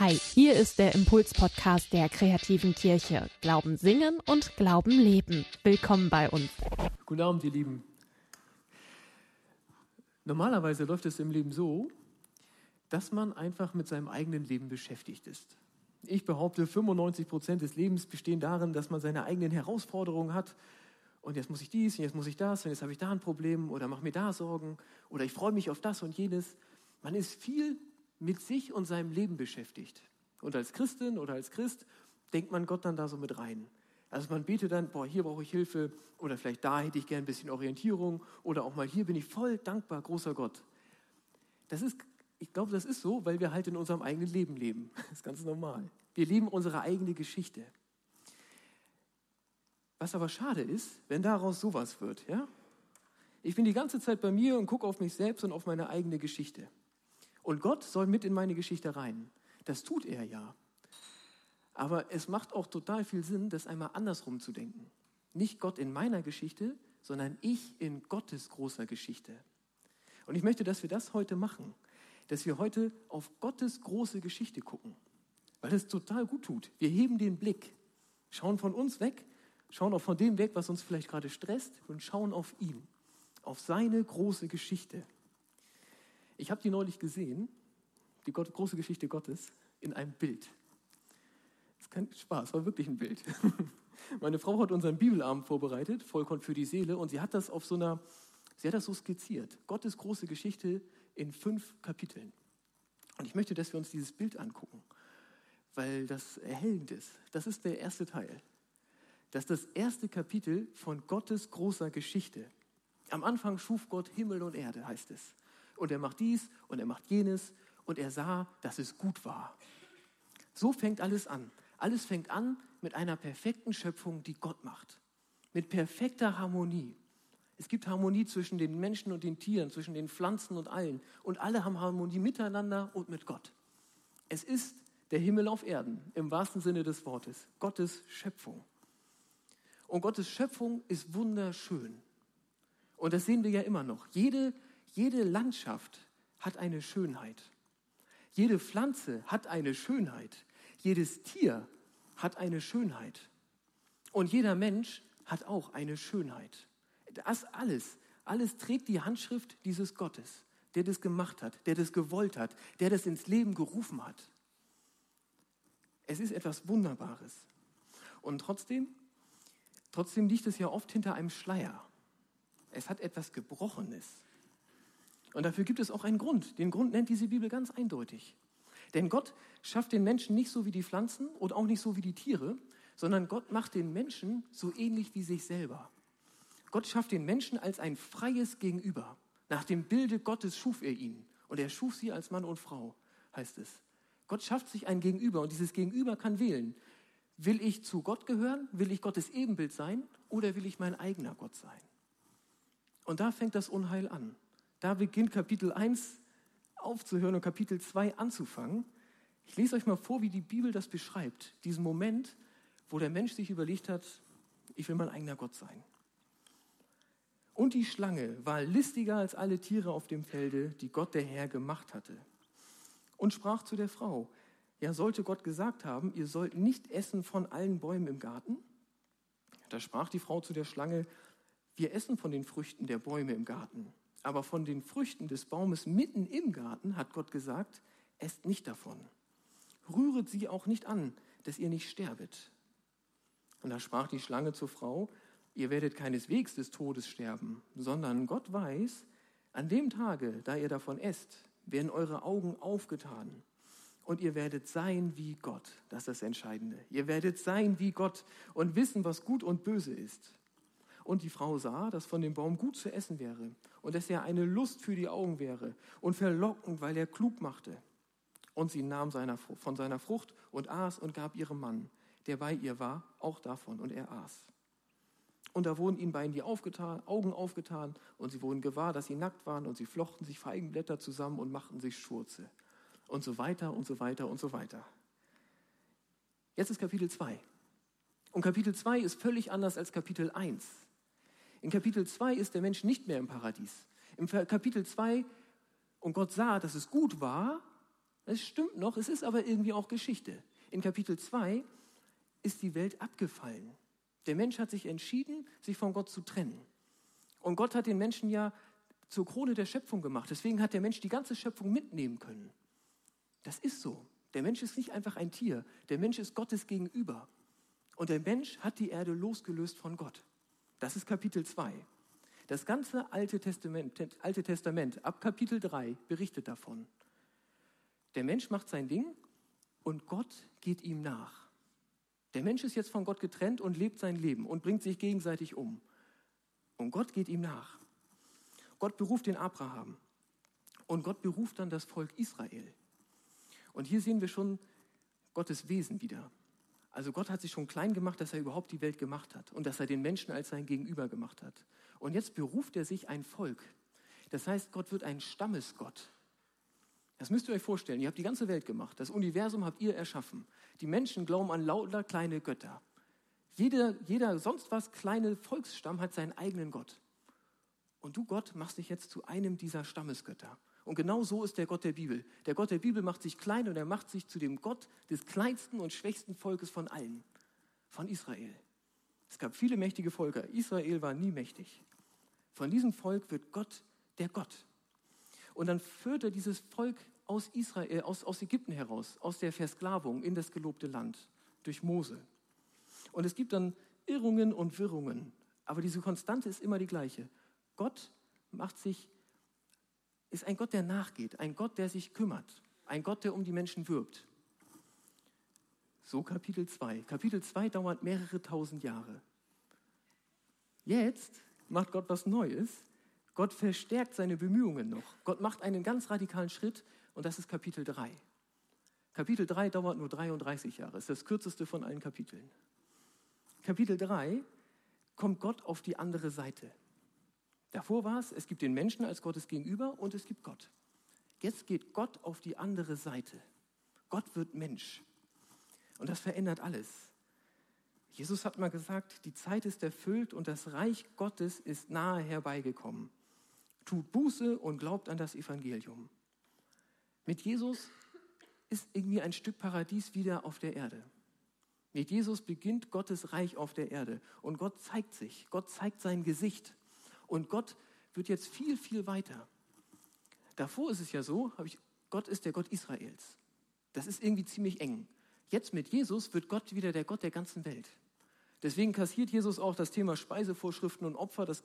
Hi, hier ist der Impuls-Podcast der kreativen Kirche. Glauben singen und Glauben leben. Willkommen bei uns. Guten Abend, ihr Lieben. Normalerweise läuft es im Leben so, dass man einfach mit seinem eigenen Leben beschäftigt ist. Ich behaupte, 95 Prozent des Lebens bestehen darin, dass man seine eigenen Herausforderungen hat. Und jetzt muss ich dies, und jetzt muss ich das, und jetzt habe ich da ein Problem, oder mache mir da Sorgen, oder ich freue mich auf das und jenes. Man ist viel mit sich und seinem Leben beschäftigt. Und als Christin oder als Christ denkt man Gott dann da so mit rein. Also man betet dann, boah, hier brauche ich Hilfe oder vielleicht da hätte ich gerne ein bisschen Orientierung oder auch mal hier bin ich voll dankbar, großer Gott. Das ist, ich glaube, das ist so, weil wir halt in unserem eigenen Leben leben. Das ist ganz normal. Wir leben unsere eigene Geschichte. Was aber schade ist, wenn daraus sowas wird, ja? Ich bin die ganze Zeit bei mir und gucke auf mich selbst und auf meine eigene Geschichte. Und Gott soll mit in meine Geschichte rein. Das tut er ja. Aber es macht auch total viel Sinn, das einmal andersrum zu denken. Nicht Gott in meiner Geschichte, sondern ich in Gottes großer Geschichte. Und ich möchte, dass wir das heute machen, dass wir heute auf Gottes große Geschichte gucken, weil es total gut tut. Wir heben den Blick, schauen von uns weg, schauen auch von dem weg, was uns vielleicht gerade stresst und schauen auf ihn, auf seine große Geschichte. Ich habe die neulich gesehen, die Gott, große Geschichte Gottes, in einem Bild. Das ist kein Spaß, war wirklich ein Bild. Meine Frau hat unseren Bibelabend vorbereitet, Vollkorn für die Seele, und sie hat das auf so einer, sie hat das so skizziert. Gottes große Geschichte in fünf Kapiteln. Und ich möchte, dass wir uns dieses Bild angucken, weil das erhellend ist. Das ist der erste Teil. Das ist das erste Kapitel von Gottes großer Geschichte. Am Anfang schuf Gott Himmel und Erde, heißt es und er macht dies und er macht jenes und er sah, dass es gut war. So fängt alles an. Alles fängt an mit einer perfekten Schöpfung, die Gott macht. Mit perfekter Harmonie. Es gibt Harmonie zwischen den Menschen und den Tieren, zwischen den Pflanzen und allen. Und alle haben Harmonie miteinander und mit Gott. Es ist der Himmel auf Erden, im wahrsten Sinne des Wortes. Gottes Schöpfung. Und Gottes Schöpfung ist wunderschön. Und das sehen wir ja immer noch. Jede jede Landschaft hat eine Schönheit. Jede Pflanze hat eine Schönheit. Jedes Tier hat eine Schönheit. Und jeder Mensch hat auch eine Schönheit. Das alles, alles trägt die Handschrift dieses Gottes, der das gemacht hat, der das gewollt hat, der das ins Leben gerufen hat. Es ist etwas Wunderbares. Und trotzdem, trotzdem liegt es ja oft hinter einem Schleier. Es hat etwas Gebrochenes. Und dafür gibt es auch einen Grund. Den Grund nennt diese Bibel ganz eindeutig. Denn Gott schafft den Menschen nicht so wie die Pflanzen und auch nicht so wie die Tiere, sondern Gott macht den Menschen so ähnlich wie sich selber. Gott schafft den Menschen als ein freies Gegenüber. Nach dem Bilde Gottes schuf er ihn. Und er schuf sie als Mann und Frau, heißt es. Gott schafft sich ein Gegenüber und dieses Gegenüber kann wählen. Will ich zu Gott gehören? Will ich Gottes Ebenbild sein? Oder will ich mein eigener Gott sein? Und da fängt das Unheil an. Da beginnt Kapitel 1 aufzuhören und Kapitel 2 anzufangen. Ich lese euch mal vor, wie die Bibel das beschreibt. Diesen Moment, wo der Mensch sich überlegt hat, ich will mein eigener Gott sein. Und die Schlange war listiger als alle Tiere auf dem Felde, die Gott der Herr gemacht hatte. Und sprach zu der Frau, ja sollte Gott gesagt haben, ihr sollt nicht essen von allen Bäumen im Garten? Da sprach die Frau zu der Schlange, wir essen von den Früchten der Bäume im Garten. Aber von den Früchten des Baumes mitten im Garten hat Gott gesagt, esst nicht davon. Rühret sie auch nicht an, dass ihr nicht sterbet. Und da sprach die Schlange zur Frau, ihr werdet keineswegs des Todes sterben, sondern Gott weiß, an dem Tage, da ihr davon esst, werden eure Augen aufgetan und ihr werdet sein wie Gott. Das ist das Entscheidende. Ihr werdet sein wie Gott und wissen, was gut und böse ist. Und die Frau sah, dass von dem Baum gut zu essen wäre und dass er eine Lust für die Augen wäre und verlockend, weil er klug machte. Und sie nahm seiner, von seiner Frucht und aß und gab ihrem Mann, der bei ihr war, auch davon und er aß. Und da wurden ihnen beiden die aufgetan, Augen aufgetan und sie wurden gewahr, dass sie nackt waren und sie flochten sich Feigenblätter zusammen und machten sich Schurze. Und so weiter und so weiter und so weiter. Jetzt ist Kapitel 2. Und Kapitel 2 ist völlig anders als Kapitel 1. In Kapitel 2 ist der Mensch nicht mehr im Paradies. Im Kapitel 2, und Gott sah, dass es gut war, Es stimmt noch, es ist aber irgendwie auch Geschichte. In Kapitel 2 ist die Welt abgefallen. Der Mensch hat sich entschieden, sich von Gott zu trennen. Und Gott hat den Menschen ja zur Krone der Schöpfung gemacht. Deswegen hat der Mensch die ganze Schöpfung mitnehmen können. Das ist so. Der Mensch ist nicht einfach ein Tier. Der Mensch ist Gottes gegenüber. Und der Mensch hat die Erde losgelöst von Gott. Das ist Kapitel 2. Das ganze Alte Testament, Alte Testament ab Kapitel 3 berichtet davon. Der Mensch macht sein Ding und Gott geht ihm nach. Der Mensch ist jetzt von Gott getrennt und lebt sein Leben und bringt sich gegenseitig um. Und Gott geht ihm nach. Gott beruft den Abraham. Und Gott beruft dann das Volk Israel. Und hier sehen wir schon Gottes Wesen wieder. Also Gott hat sich schon klein gemacht, dass er überhaupt die Welt gemacht hat und dass er den Menschen als sein Gegenüber gemacht hat. Und jetzt beruft er sich ein Volk. Das heißt, Gott wird ein Stammesgott. Das müsst ihr euch vorstellen. Ihr habt die ganze Welt gemacht. Das Universum habt ihr erschaffen. Die Menschen glauben an lauter kleine Götter. Jeder, jeder sonst was kleine Volksstamm hat seinen eigenen Gott. Und du, Gott, machst dich jetzt zu einem dieser Stammesgötter. Und genau so ist der Gott der Bibel. Der Gott der Bibel macht sich klein und er macht sich zu dem Gott des kleinsten und schwächsten Volkes von allen, von Israel. Es gab viele mächtige Völker. Israel war nie mächtig. Von diesem Volk wird Gott der Gott. Und dann führt er dieses Volk aus, Israel, aus, aus Ägypten heraus, aus der Versklavung in das gelobte Land durch Mose. Und es gibt dann Irrungen und Wirrungen. Aber diese Konstante ist immer die gleiche. Gott macht sich, ist ein Gott, der nachgeht, ein Gott, der sich kümmert, ein Gott, der um die Menschen wirbt. So Kapitel 2. Kapitel 2 dauert mehrere tausend Jahre. Jetzt macht Gott was Neues. Gott verstärkt seine Bemühungen noch. Gott macht einen ganz radikalen Schritt und das ist Kapitel 3. Kapitel 3 dauert nur 33 Jahre, ist das kürzeste von allen Kapiteln. Kapitel 3 kommt Gott auf die andere Seite. Davor war es, es gibt den Menschen als Gottes Gegenüber und es gibt Gott. Jetzt geht Gott auf die andere Seite. Gott wird Mensch. Und das verändert alles. Jesus hat mal gesagt, die Zeit ist erfüllt und das Reich Gottes ist nahe herbeigekommen. Tut Buße und glaubt an das Evangelium. Mit Jesus ist irgendwie ein Stück Paradies wieder auf der Erde. Mit Jesus beginnt Gottes Reich auf der Erde und Gott zeigt sich, Gott zeigt sein Gesicht. Und Gott wird jetzt viel, viel weiter. Davor ist es ja so, ich, Gott ist der Gott Israels. Das ist irgendwie ziemlich eng. Jetzt mit Jesus wird Gott wieder der Gott der ganzen Welt. Deswegen kassiert Jesus auch das Thema Speisevorschriften und Opfer. Das,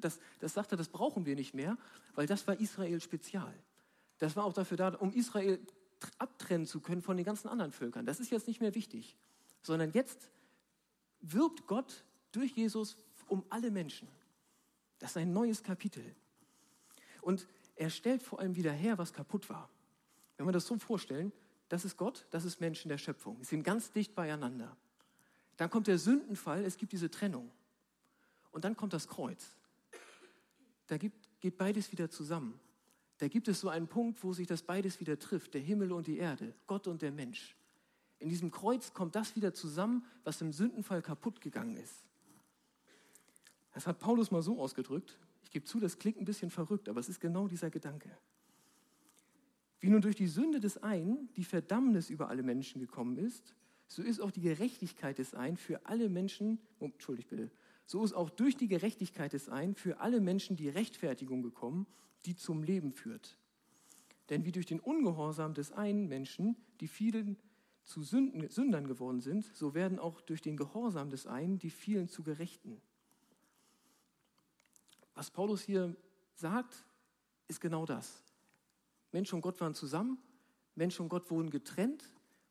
das, das sagt er, das brauchen wir nicht mehr, weil das war Israel spezial. Das war auch dafür da, um Israel abtrennen zu können von den ganzen anderen Völkern. Das ist jetzt nicht mehr wichtig, sondern jetzt wirbt Gott durch Jesus um alle Menschen. Das ist ein neues Kapitel. Und er stellt vor allem wieder her, was kaputt war. Wenn wir das so vorstellen, das ist Gott, das ist Menschen der Schöpfung. Sie sind ganz dicht beieinander. Dann kommt der Sündenfall, es gibt diese Trennung. Und dann kommt das Kreuz. Da gibt, geht beides wieder zusammen. Da gibt es so einen Punkt, wo sich das beides wieder trifft, der Himmel und die Erde, Gott und der Mensch. In diesem Kreuz kommt das wieder zusammen, was im Sündenfall kaputt gegangen ist. Das hat Paulus mal so ausgedrückt. Ich gebe zu, das klingt ein bisschen verrückt, aber es ist genau dieser Gedanke. Wie nun durch die Sünde des einen die Verdammnis über alle Menschen gekommen ist, so ist auch die Gerechtigkeit des einen für alle Menschen, oh, entschuldigt bitte, so ist auch durch die Gerechtigkeit des einen für alle Menschen die Rechtfertigung gekommen, die zum Leben führt. Denn wie durch den Ungehorsam des einen Menschen die vielen zu Sünden, Sündern geworden sind, so werden auch durch den Gehorsam des einen die vielen zu Gerechten. Was Paulus hier sagt, ist genau das. Mensch und Gott waren zusammen, Mensch und Gott wurden getrennt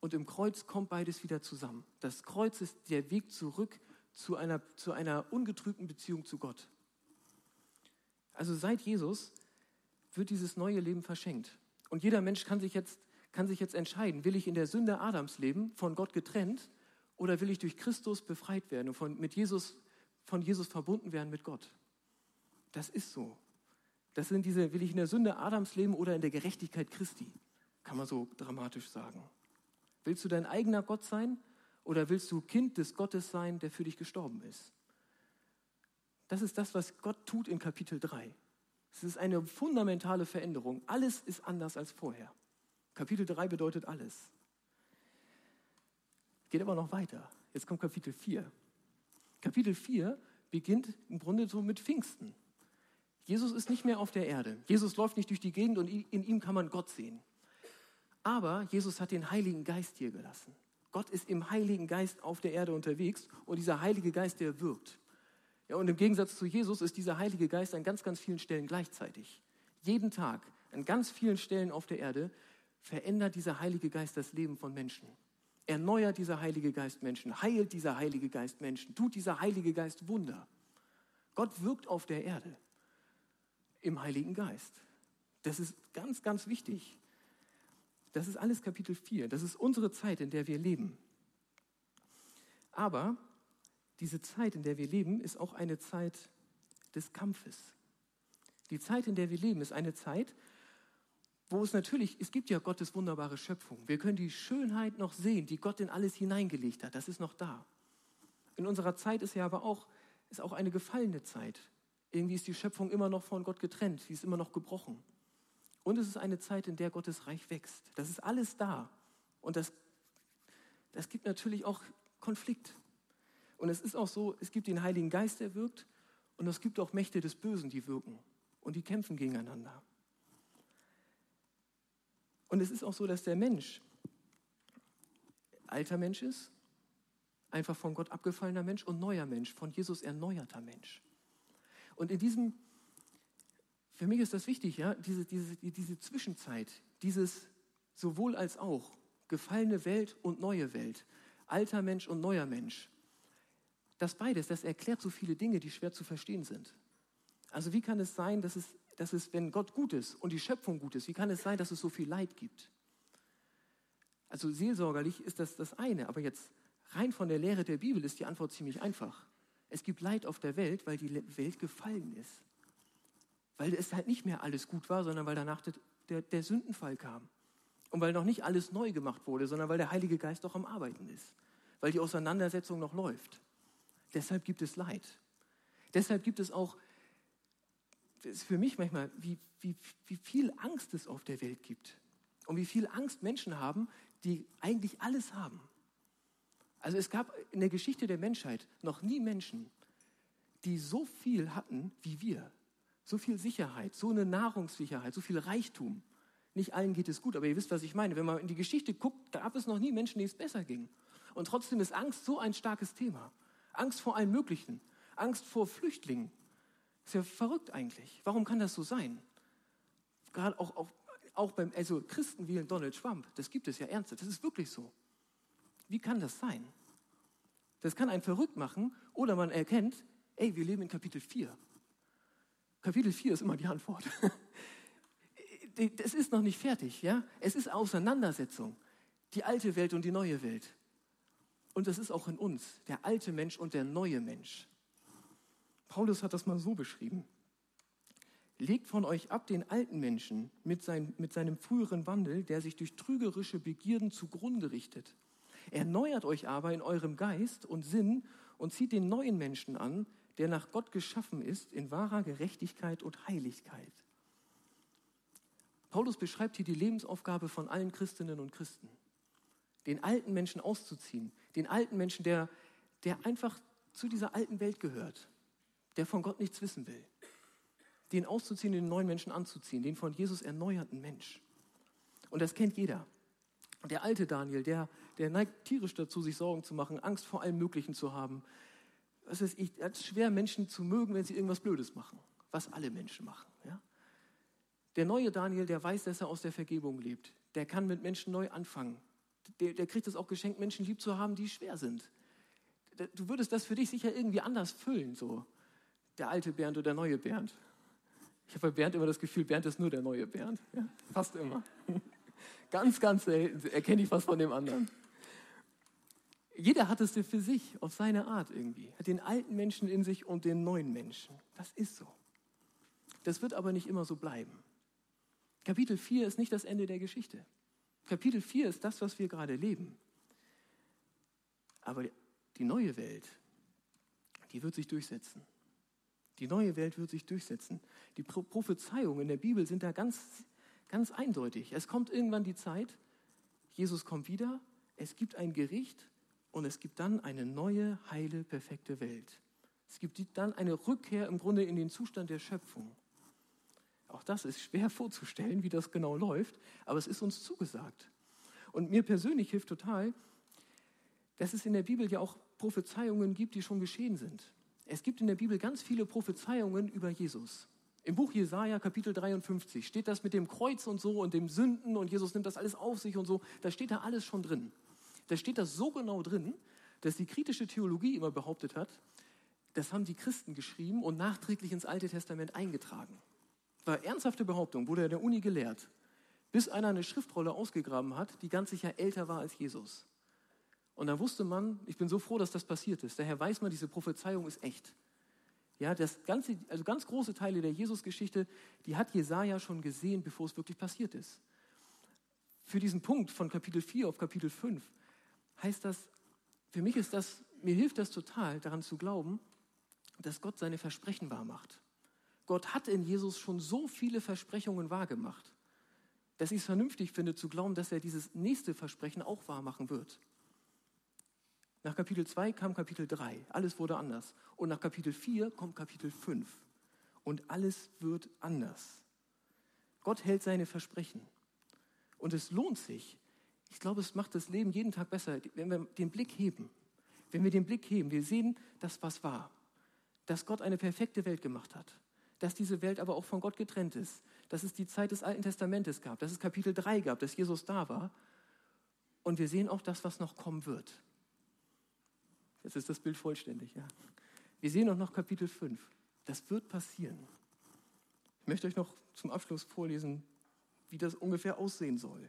und im Kreuz kommt beides wieder zusammen. Das Kreuz ist der Weg zurück zu einer, zu einer ungetrübten Beziehung zu Gott. Also seit Jesus wird dieses neue Leben verschenkt. Und jeder Mensch kann sich jetzt, kann sich jetzt entscheiden, will ich in der Sünde Adams leben, von Gott getrennt, oder will ich durch Christus befreit werden und von, mit Jesus, von Jesus verbunden werden mit Gott. Das ist so. Das sind diese, will ich in der Sünde Adams leben oder in der Gerechtigkeit Christi, kann man so dramatisch sagen. Willst du dein eigener Gott sein oder willst du Kind des Gottes sein, der für dich gestorben ist? Das ist das, was Gott tut in Kapitel 3. Es ist eine fundamentale Veränderung. Alles ist anders als vorher. Kapitel 3 bedeutet alles. Geht aber noch weiter. Jetzt kommt Kapitel 4. Kapitel 4 beginnt im Grunde so mit Pfingsten. Jesus ist nicht mehr auf der Erde. Jesus läuft nicht durch die Gegend und in ihm kann man Gott sehen. Aber Jesus hat den Heiligen Geist hier gelassen. Gott ist im Heiligen Geist auf der Erde unterwegs und dieser Heilige Geist, der wirkt. Ja, und im Gegensatz zu Jesus ist dieser Heilige Geist an ganz, ganz vielen Stellen gleichzeitig. Jeden Tag, an ganz vielen Stellen auf der Erde, verändert dieser Heilige Geist das Leben von Menschen. Erneuert dieser Heilige Geist Menschen, heilt dieser Heilige Geist Menschen, tut dieser Heilige Geist Wunder. Gott wirkt auf der Erde im Heiligen Geist. Das ist ganz, ganz wichtig. Das ist alles Kapitel 4. Das ist unsere Zeit, in der wir leben. Aber diese Zeit, in der wir leben, ist auch eine Zeit des Kampfes. Die Zeit, in der wir leben, ist eine Zeit, wo es natürlich, es gibt ja Gottes wunderbare Schöpfung. Wir können die Schönheit noch sehen, die Gott in alles hineingelegt hat. Das ist noch da. In unserer Zeit ist ja aber auch, ist auch eine gefallene Zeit. Irgendwie ist die Schöpfung immer noch von Gott getrennt. Sie ist immer noch gebrochen. Und es ist eine Zeit, in der Gottes Reich wächst. Das ist alles da. Und das, das gibt natürlich auch Konflikt. Und es ist auch so, es gibt den Heiligen Geist, der wirkt. Und es gibt auch Mächte des Bösen, die wirken. Und die kämpfen gegeneinander. Und es ist auch so, dass der Mensch alter Mensch ist, einfach von Gott abgefallener Mensch und neuer Mensch, von Jesus erneuerter Mensch. Und in diesem für mich ist das wichtig, ja, diese, diese, diese Zwischenzeit, dieses sowohl als auch, gefallene Welt und neue Welt, alter Mensch und neuer Mensch. Das beides, das erklärt so viele Dinge, die schwer zu verstehen sind. Also wie kann es sein, dass es, dass es, wenn Gott gut ist und die Schöpfung gut ist, wie kann es sein, dass es so viel Leid gibt? Also seelsorgerlich ist das das eine, aber jetzt rein von der Lehre der Bibel ist die Antwort ziemlich einfach. Es gibt Leid auf der Welt, weil die Welt gefallen ist weil es halt nicht mehr alles gut war, sondern weil danach der, der, Sündenfall kam. Und weil noch nicht alles neu gemacht wurde, sondern weil der Heilige Geist doch am Arbeiten ist. Weil die Auseinandersetzung noch läuft. Deshalb gibt es Leid. Deshalb gibt es auch, das ist für mich manchmal, wie, wie, wie viel Angst es auf der Welt gibt. Und wie viel Angst Menschen haben, die eigentlich alles haben. Also es gab in der Geschichte der Menschheit noch nie Menschen, die so viel hatten wie wir. So viel Sicherheit, so eine Nahrungssicherheit, so viel Reichtum. Nicht allen geht es gut, aber ihr wisst, was ich meine. Wenn man in die Geschichte guckt, gab es noch nie Menschen, denen es besser ging. Und trotzdem ist Angst so ein starkes Thema. Angst vor allem Möglichen. Angst vor Flüchtlingen. Ist ja verrückt eigentlich. Warum kann das so sein? Gerade auch, auch, auch beim, also Christen wählen Donald Trump. Das gibt es ja ernsthaft. Das ist wirklich so. Wie kann das sein? Das kann einen verrückt machen oder man erkennt, ey, wir leben in Kapitel 4. Kapitel 4 ist immer die Antwort. Das ist noch nicht fertig, ja? Es ist Auseinandersetzung. Die alte Welt und die neue Welt. Und das ist auch in uns, der alte Mensch und der neue Mensch. Paulus hat das mal so beschrieben. Legt von euch ab den alten Menschen mit, sein, mit seinem früheren Wandel, der sich durch trügerische Begierden zugrunde richtet. Erneuert euch aber in eurem Geist und Sinn und zieht den neuen Menschen an, der nach Gott geschaffen ist in wahrer Gerechtigkeit und Heiligkeit. Paulus beschreibt hier die Lebensaufgabe von allen Christinnen und Christen. Den alten Menschen auszuziehen, den alten Menschen, der, der einfach zu dieser alten Welt gehört, der von Gott nichts wissen will. Den auszuziehen, den neuen Menschen anzuziehen, den von Jesus erneuerten Mensch. Und das kennt jeder. Der alte Daniel, der, der neigt tierisch dazu, sich Sorgen zu machen, Angst vor allem Möglichen zu haben, es ist schwer, Menschen zu mögen, wenn sie irgendwas Blödes machen, was alle Menschen machen. Ja? Der neue Daniel, der weiß, dass er aus der Vergebung lebt, der kann mit Menschen neu anfangen. Der, der kriegt es auch geschenkt, Menschen lieb zu haben, die schwer sind. Du würdest das für dich sicher irgendwie anders füllen, so der alte Bernd oder der neue Bernd. Ich habe bei Bernd immer das Gefühl, Bernd ist nur der neue Bernd. Ja? Fast immer. ganz, ganz selten erkenne ich was von dem anderen jeder hat es für sich, auf seine Art irgendwie. Hat den alten Menschen in sich und den neuen Menschen. Das ist so. Das wird aber nicht immer so bleiben. Kapitel 4 ist nicht das Ende der Geschichte. Kapitel 4 ist das, was wir gerade leben. Aber die neue Welt, die wird sich durchsetzen. Die neue Welt wird sich durchsetzen. Die Prophezeiungen in der Bibel sind da ganz, Ganz eindeutig. Es kommt irgendwann die Zeit, Jesus kommt wieder, es gibt ein Gericht und es gibt dann eine neue, heile, perfekte Welt. Es gibt dann eine Rückkehr im Grunde in den Zustand der Schöpfung. Auch das ist schwer vorzustellen, wie das genau läuft, aber es ist uns zugesagt. Und mir persönlich hilft total, dass es in der Bibel ja auch Prophezeiungen gibt, die schon geschehen sind. Es gibt in der Bibel ganz viele Prophezeiungen über Jesus. Im Buch Jesaja, Kapitel 53, steht das mit dem Kreuz und so und dem Sünden und Jesus nimmt das alles auf sich und so. Da steht da alles schon drin. Da steht das so genau drin, dass die kritische Theologie immer behauptet hat, das haben die Christen geschrieben und nachträglich ins Alte Testament eingetragen. War ernsthafte Behauptung, wurde in der Uni gelehrt, bis einer eine Schriftrolle ausgegraben hat, die ganz sicher älter war als Jesus. Und da wusste man, ich bin so froh, dass das passiert ist. Daher weiß man, diese Prophezeiung ist echt. Ja, das ganze, also ganz große Teile der Jesusgeschichte, die hat Jesaja schon gesehen, bevor es wirklich passiert ist. Für diesen Punkt von Kapitel 4 auf Kapitel 5 heißt das, für mich ist das, mir hilft das total, daran zu glauben, dass Gott seine Versprechen wahrmacht. Gott hat in Jesus schon so viele Versprechungen wahrgemacht, dass ich es vernünftig finde zu glauben, dass er dieses nächste Versprechen auch wahrmachen wird. Nach Kapitel 2 kam Kapitel 3, alles wurde anders. Und nach Kapitel 4 kommt Kapitel 5 und alles wird anders. Gott hält seine Versprechen. Und es lohnt sich. Ich glaube, es macht das Leben jeden Tag besser, wenn wir den Blick heben. Wenn wir den Blick heben, wir sehen das, was war. Dass Gott eine perfekte Welt gemacht hat. Dass diese Welt aber auch von Gott getrennt ist. Dass es die Zeit des Alten Testamentes gab. Dass es Kapitel 3 gab, dass Jesus da war. Und wir sehen auch das, was noch kommen wird. Jetzt ist das Bild vollständig. Ja. Wir sehen auch noch Kapitel 5. Das wird passieren. Ich möchte euch noch zum Abschluss vorlesen, wie das ungefähr aussehen soll.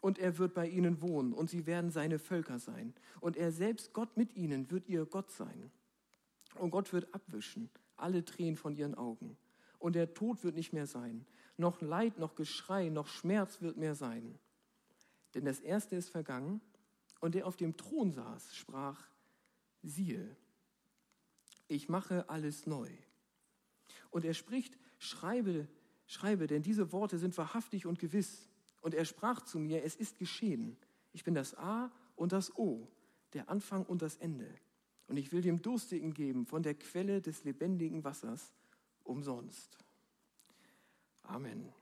Und er wird bei ihnen wohnen und sie werden seine Völker sein. Und er selbst, Gott mit ihnen, wird ihr Gott sein. Und Gott wird abwischen alle Tränen von ihren Augen. Und der Tod wird nicht mehr sein. Noch Leid, noch Geschrei, noch Schmerz wird mehr sein. Denn das Erste ist vergangen. Und der auf dem Thron saß, sprach, siehe, ich mache alles neu. Und er spricht, schreibe, schreibe, denn diese Worte sind wahrhaftig und gewiss. Und er sprach zu mir, es ist geschehen. Ich bin das A und das O, der Anfang und das Ende. Und ich will dem Durstigen geben von der Quelle des lebendigen Wassers umsonst. Amen.